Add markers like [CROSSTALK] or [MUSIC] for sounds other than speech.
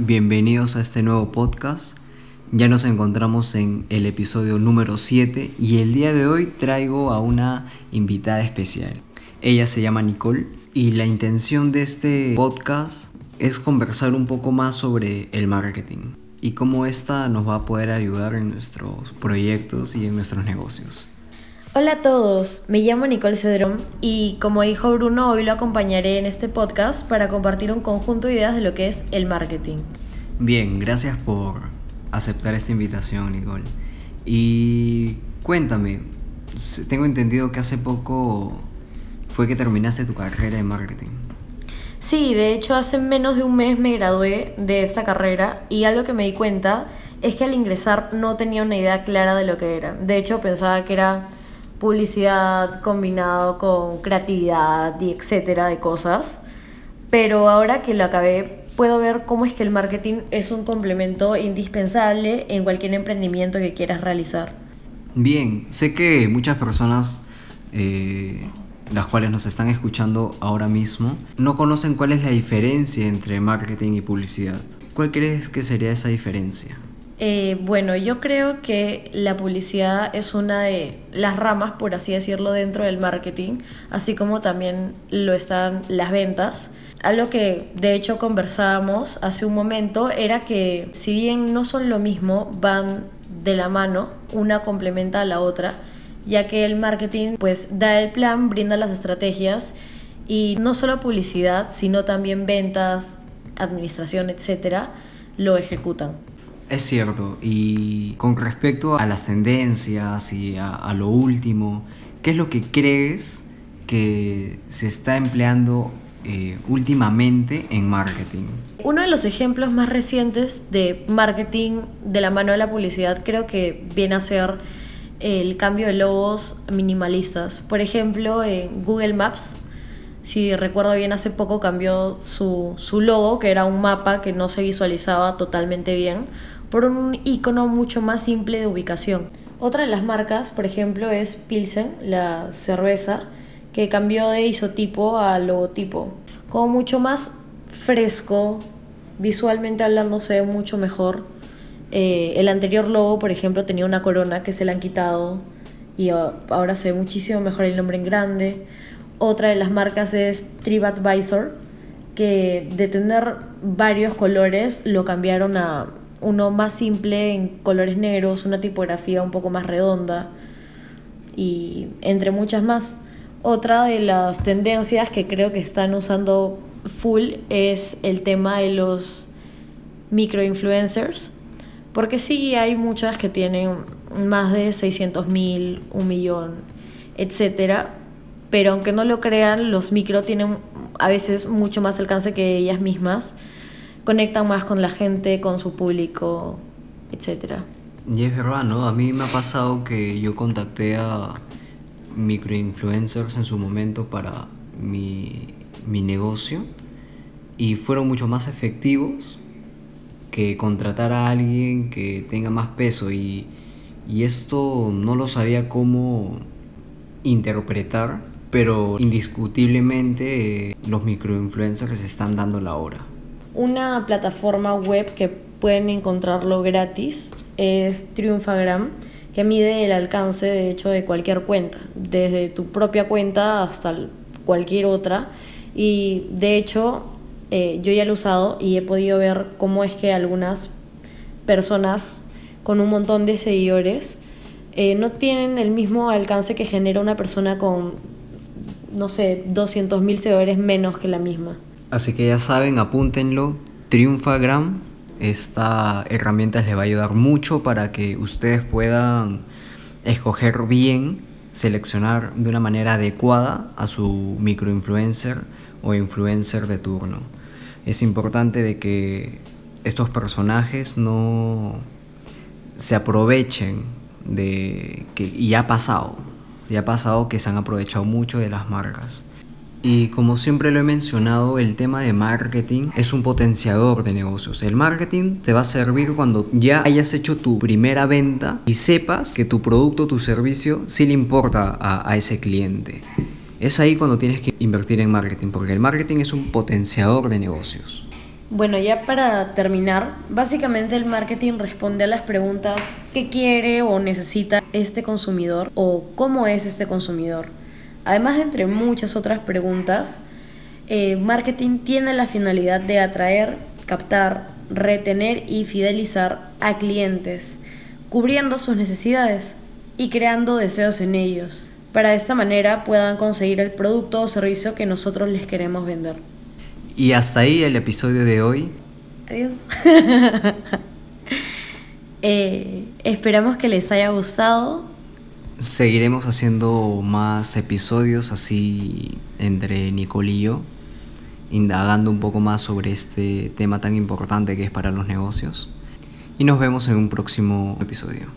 Bienvenidos a este nuevo podcast. Ya nos encontramos en el episodio número 7 y el día de hoy traigo a una invitada especial. Ella se llama Nicole y la intención de este podcast es conversar un poco más sobre el marketing y cómo esta nos va a poder ayudar en nuestros proyectos y en nuestros negocios. Hola a todos, me llamo Nicole Cedrón y como dijo Bruno, hoy lo acompañaré en este podcast para compartir un conjunto de ideas de lo que es el marketing. Bien, gracias por aceptar esta invitación, Nicole. Y cuéntame, tengo entendido que hace poco fue que terminaste tu carrera de marketing. Sí, de hecho hace menos de un mes me gradué de esta carrera y algo que me di cuenta es que al ingresar no tenía una idea clara de lo que era. De hecho pensaba que era publicidad combinado con creatividad y etcétera de cosas. Pero ahora que lo acabé, puedo ver cómo es que el marketing es un complemento indispensable en cualquier emprendimiento que quieras realizar. Bien, sé que muchas personas, eh, las cuales nos están escuchando ahora mismo, no conocen cuál es la diferencia entre marketing y publicidad. ¿Cuál crees que sería esa diferencia? Eh, bueno, yo creo que la publicidad es una de las ramas, por así decirlo, dentro del marketing, así como también lo están las ventas. Algo que de hecho conversábamos hace un momento era que si bien no son lo mismo, van de la mano, una complementa a la otra, ya que el marketing pues da el plan, brinda las estrategias y no solo publicidad, sino también ventas, administración, etcétera, lo ejecutan. Es cierto, y con respecto a las tendencias y a, lo último, ¿qué es lo que crees que se está empleando eh, últimamente en marketing? Uno de los ejemplos más recientes de marketing de la mano de la publicidad creo que viene a ser el cambio de logos minimalistas. Por ejemplo, en Google Maps, si recuerdo bien, hace poco cambió su, su logo, que era un mapa que no se visualizaba totalmente bien, por un icono mucho más simple de ubicación. Otra de las marcas, por ejemplo, es Pilsen, la cerveza, que cambió de isotipo a logotipo. Como mucho más fresco, visualmente hablando se ve mucho mejor. Eh, el anterior logo, por ejemplo, tenía una corona que se le han quitado y ahora se ve muchísimo mejor el nombre en grande. Otra de las marcas es TripAdvisor, que de tener varios colores lo cambiaron a uno más simple en colores negros, una tipografía un poco más redonda y entre muchas más. Otra de las tendencias que creo que están usando full es el tema de los microinfluencers, porque sí hay muchas que tienen más de 600 mil, un millón, etcétera, pero aunque no lo crean, los micro tienen a veces mucho más alcance que ellas mismas conectan más con la gente, con su público, etc. Y es verdad, ¿no? A mí me ha pasado que yo contacté a microinfluencers en su momento para mi, mi negocio y fueron mucho más efectivos que contratar a alguien que tenga más peso y, y esto no lo sabía cómo interpretar, pero indiscutiblemente eh, los microinfluencers están dando la hora. Una plataforma web que pueden encontrarlo gratis es Triunfagram, que mide el alcance de hecho de cualquier cuenta, desde tu propia cuenta hasta cualquier otra. Y de hecho eh, yo ya lo he usado y he podido ver cómo es que algunas personas con un montón de seguidores eh, no tienen el mismo alcance que genera una persona con, no sé, 200.000 seguidores menos que la misma. Así que ya saben, apúntenlo. Triunfagram. Esta herramienta les va a ayudar mucho para que ustedes puedan escoger bien, seleccionar de una manera adecuada a su microinfluencer o influencer de turno. Es importante de que estos personajes no se aprovechen de que y ha pasado, ya ha pasado que se han aprovechado mucho de las marcas. Y como siempre lo he mencionado, el tema de marketing es un potenciador de negocios. El marketing te va a servir cuando ya hayas hecho tu primera venta y sepas que tu producto tu servicio sí le importa a, a ese cliente. Es ahí cuando tienes que invertir en marketing, porque el marketing es un potenciador de negocios. Bueno, ya para terminar, básicamente el marketing responde a las preguntas ¿qué quiere o necesita este consumidor o cómo es este consumidor? Además de entre muchas otras preguntas, eh, marketing tiene la finalidad de atraer, captar, retener y fidelizar a clientes, cubriendo sus necesidades y creando deseos en ellos. Para de esta manera puedan conseguir el producto o servicio que nosotros les queremos vender. Y hasta ahí el episodio de hoy. Adiós. [LAUGHS] Eh, esperamos que les haya gustado. Seguiremos haciendo más episodios así entre Nicole y yo, indagando un poco más sobre este tema tan importante que es para los negocios. Y nos vemos en un próximo episodio.